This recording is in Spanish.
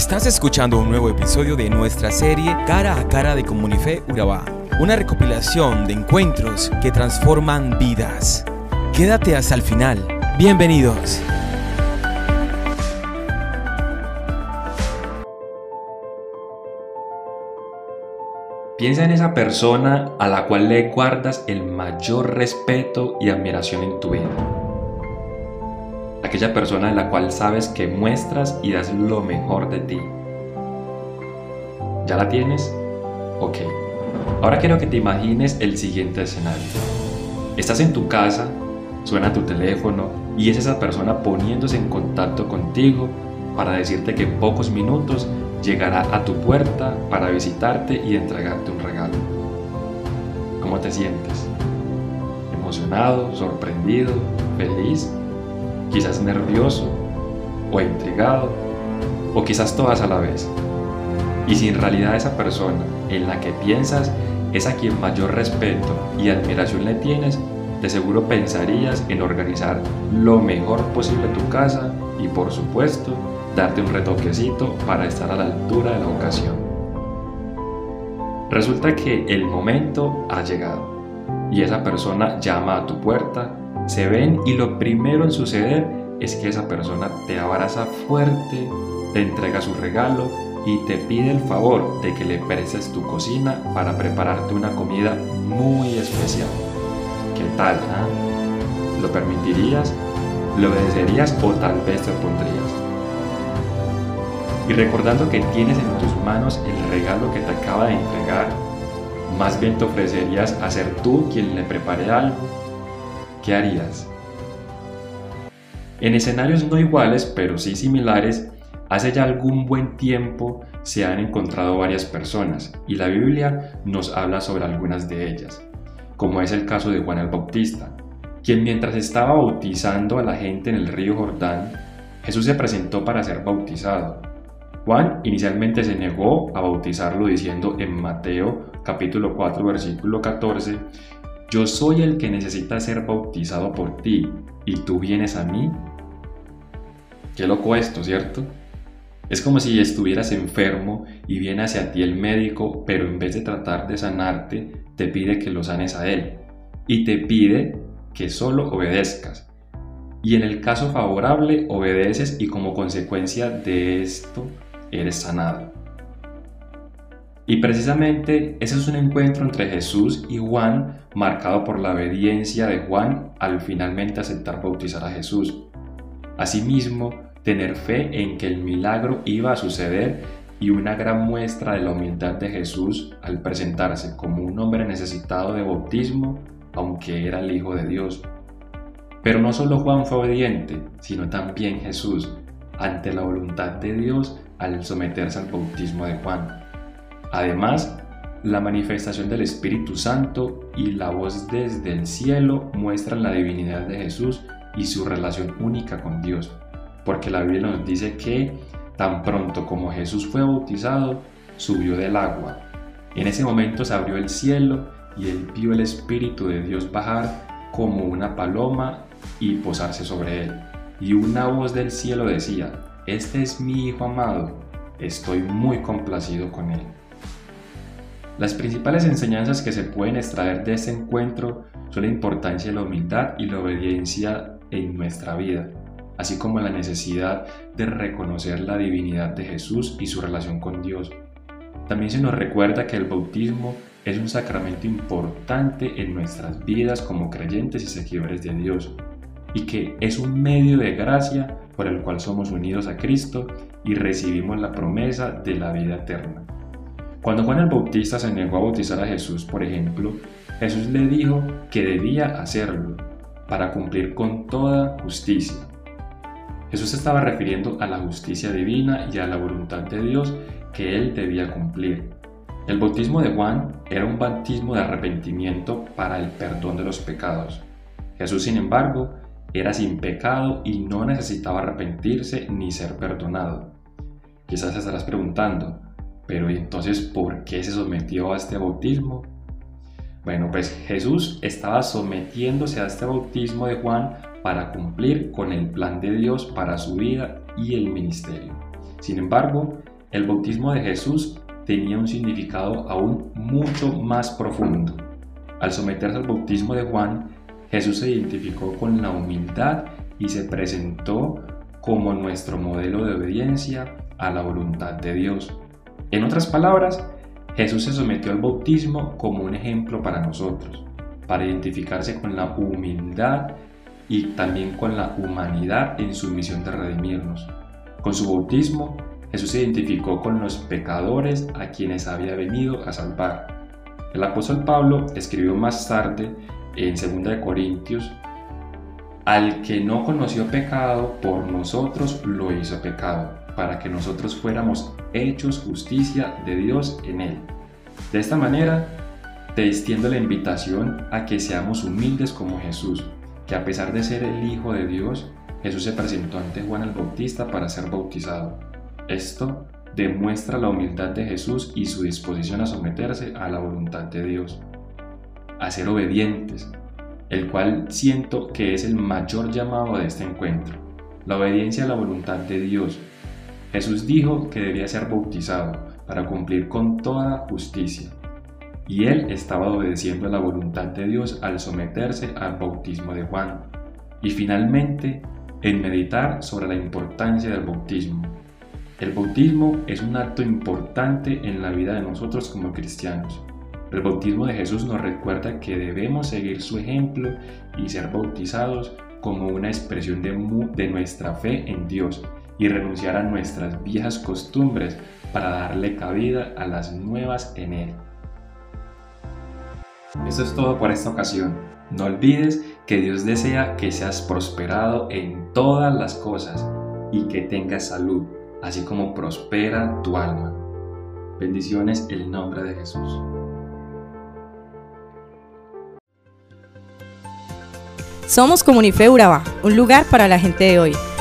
Estás escuchando un nuevo episodio de nuestra serie Cara a Cara de Comunife Urabá, una recopilación de encuentros que transforman vidas. Quédate hasta el final. Bienvenidos. Piensa en esa persona a la cual le guardas el mayor respeto y admiración en tu vida. Aquella persona en la cual sabes que muestras y das lo mejor de ti. ¿Ya la tienes? Ok. Ahora quiero que te imagines el siguiente escenario. Estás en tu casa, suena tu teléfono y es esa persona poniéndose en contacto contigo para decirte que en pocos minutos llegará a tu puerta para visitarte y entregarte un regalo. ¿Cómo te sientes? ¿Emocionado, sorprendido, feliz? ¿Quizás nervioso o intrigado? ¿O quizás todas a la vez? Y si en realidad esa persona en la que piensas es a quien mayor respeto y admiración le tienes, de seguro pensarías en organizar lo mejor posible tu casa y por supuesto darte un retoquecito para estar a la altura de la ocasión. Resulta que el momento ha llegado y esa persona llama a tu puerta, se ven y lo primero en suceder es que esa persona te abraza fuerte, te entrega su regalo y te pide el favor de que le prestes tu cocina para prepararte una comida muy especial. ¿Qué tal? Ah? ¿Lo permitirías? ¿Lo obedecerías o tal vez te opondrías? Y recordando que tienes en tus manos el regalo que te acaba de entregar, más bien te ofrecerías a ser tú quien le prepare algo. ¿Qué harías? En escenarios no iguales, pero sí similares, hace ya algún buen tiempo se han encontrado varias personas y la Biblia nos habla sobre algunas de ellas, como es el caso de Juan el Bautista, quien mientras estaba bautizando a la gente en el río Jordán, Jesús se presentó para ser bautizado. Juan inicialmente se negó a bautizarlo diciendo en Mateo capítulo 4 versículo 14, Yo soy el que necesita ser bautizado por ti, ¿y tú vienes a mí? Qué loco esto, ¿cierto? Es como si estuvieras enfermo y viene hacia ti el médico, pero en vez de tratar de sanarte, te pide que lo sanes a él. Y te pide que solo obedezcas. Y en el caso favorable, obedeces y como consecuencia de esto, eres sanado. Y precisamente ese es un encuentro entre Jesús y Juan marcado por la obediencia de Juan al finalmente aceptar bautizar a Jesús. Asimismo, tener fe en que el milagro iba a suceder y una gran muestra de la humildad de Jesús al presentarse como un hombre necesitado de bautismo, aunque era el Hijo de Dios. Pero no solo Juan fue obediente, sino también Jesús, ante la voluntad de Dios al someterse al bautismo de Juan. Además, la manifestación del Espíritu Santo y la voz desde el cielo muestran la divinidad de Jesús y su relación única con Dios, porque la Biblia nos dice que tan pronto como Jesús fue bautizado, subió del agua. En ese momento se abrió el cielo y él vio el Espíritu de Dios bajar como una paloma y posarse sobre él. Y una voz del cielo decía, este es mi Hijo amado, estoy muy complacido con él. Las principales enseñanzas que se pueden extraer de este encuentro son la importancia de la humildad y la obediencia en nuestra vida, así como la necesidad de reconocer la divinidad de Jesús y su relación con Dios. También se nos recuerda que el bautismo es un sacramento importante en nuestras vidas como creyentes y seguidores de Dios, y que es un medio de gracia por el cual somos unidos a Cristo y recibimos la promesa de la vida eterna. Cuando Juan el Bautista se negó a bautizar a Jesús, por ejemplo, Jesús le dijo que debía hacerlo para cumplir con toda justicia. Jesús estaba refiriendo a la justicia divina y a la voluntad de Dios que él debía cumplir. El bautismo de Juan era un bautismo de arrepentimiento para el perdón de los pecados. Jesús, sin embargo, era sin pecado y no necesitaba arrepentirse ni ser perdonado. Quizás te estarás preguntando, pero entonces por qué se sometió a este bautismo? Bueno, pues Jesús estaba sometiéndose a este bautismo de Juan para cumplir con el plan de Dios para su vida y el ministerio. Sin embargo, el bautismo de Jesús tenía un significado aún mucho más profundo. Al someterse al bautismo de Juan, Jesús se identificó con la humildad y se presentó como nuestro modelo de obediencia a la voluntad de Dios. En otras palabras, Jesús se sometió al bautismo como un ejemplo para nosotros, para identificarse con la humildad y también con la humanidad en su misión de redimirnos. Con su bautismo, Jesús se identificó con los pecadores a quienes había venido a salvar. El apóstol Pablo escribió más tarde en 2 Corintios, al que no conoció pecado, por nosotros lo hizo pecado, para que nosotros fuéramos hechos justicia de Dios en él. De esta manera, te extiendo la invitación a que seamos humildes como Jesús, que a pesar de ser el Hijo de Dios, Jesús se presentó ante Juan el Bautista para ser bautizado. Esto demuestra la humildad de Jesús y su disposición a someterse a la voluntad de Dios, a ser obedientes, el cual siento que es el mayor llamado de este encuentro, la obediencia a la voluntad de Dios. Jesús dijo que debía ser bautizado para cumplir con toda justicia, y él estaba obedeciendo la voluntad de Dios al someterse al bautismo de Juan. Y finalmente, en meditar sobre la importancia del bautismo. El bautismo es un acto importante en la vida de nosotros como cristianos. El bautismo de Jesús nos recuerda que debemos seguir su ejemplo y ser bautizados como una expresión de, de, nuestra fe en Dios y renunciar a nuestras viejas costumbres para darle cabida a las nuevas en Él. Eso es todo por esta ocasión. No olvides que Dios desea que seas prosperado en todas las cosas y que tengas salud, así como prospera tu alma. Bendiciones en el nombre de Jesús. Somos Comunife Urabá, un lugar para la gente de hoy.